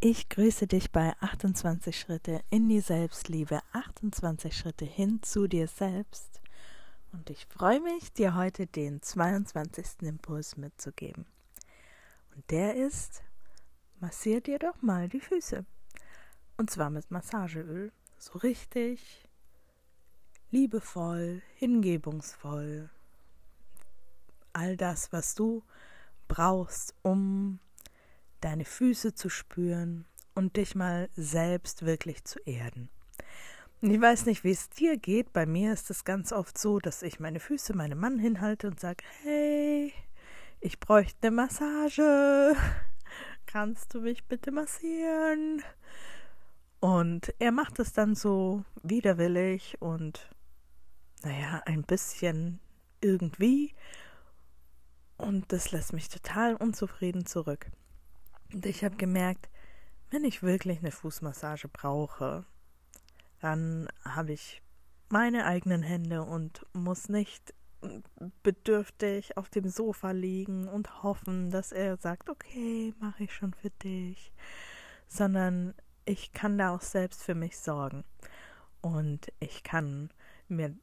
Ich grüße dich bei 28 Schritte in die Selbstliebe, 28 Schritte hin zu dir selbst. Und ich freue mich, dir heute den 22. Impuls mitzugeben. Und der ist, massier dir doch mal die Füße. Und zwar mit Massageöl. So richtig liebevoll, hingebungsvoll. All das, was du brauchst, um deine Füße zu spüren und dich mal selbst wirklich zu erden. Und ich weiß nicht, wie es dir geht. Bei mir ist es ganz oft so, dass ich meine Füße meinem Mann hinhalte und sage, hey, ich bräuchte eine Massage. Kannst du mich bitte massieren? Und er macht es dann so widerwillig und naja, ein bisschen irgendwie. Und das lässt mich total unzufrieden zurück. Und ich habe gemerkt, wenn ich wirklich eine Fußmassage brauche, dann habe ich meine eigenen Hände und muss nicht bedürftig auf dem Sofa liegen und hoffen, dass er sagt, okay, mache ich schon für dich, sondern ich kann da auch selbst für mich sorgen. Und ich kann mir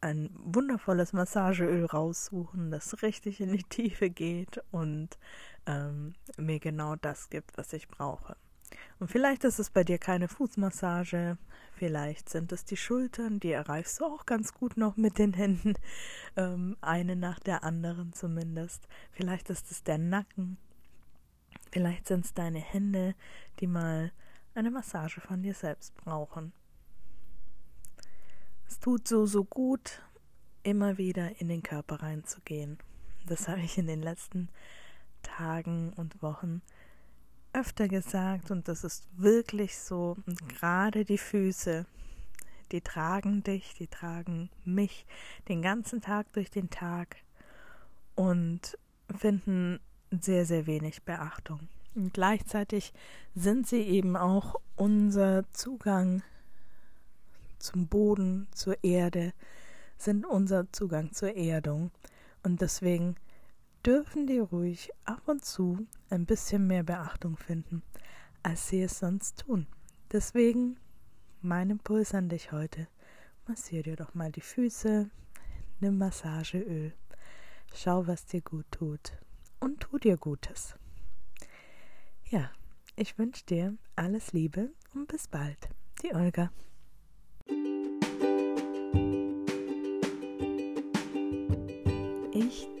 ein wundervolles Massageöl raussuchen, das richtig in die Tiefe geht und ähm, mir genau das gibt, was ich brauche. Und vielleicht ist es bei dir keine Fußmassage, vielleicht sind es die Schultern, die erreichst du auch ganz gut noch mit den Händen, ähm, eine nach der anderen zumindest. Vielleicht ist es der Nacken, vielleicht sind es deine Hände, die mal eine Massage von dir selbst brauchen. Es tut so, so gut, immer wieder in den Körper reinzugehen. Das habe ich in den letzten Tagen und Wochen öfter gesagt und das ist wirklich so. Und gerade die Füße, die tragen dich, die tragen mich den ganzen Tag durch den Tag und finden sehr, sehr wenig Beachtung. Und gleichzeitig sind sie eben auch unser Zugang zum Boden, zur Erde, sind unser Zugang zur Erdung. Und deswegen dürfen die ruhig ab und zu ein bisschen mehr Beachtung finden, als sie es sonst tun. Deswegen mein Impuls an dich heute. Massier dir doch mal die Füße, nimm Massageöl, schau, was dir gut tut und tu dir Gutes. Ja, ich wünsche dir alles Liebe und bis bald. Die Olga.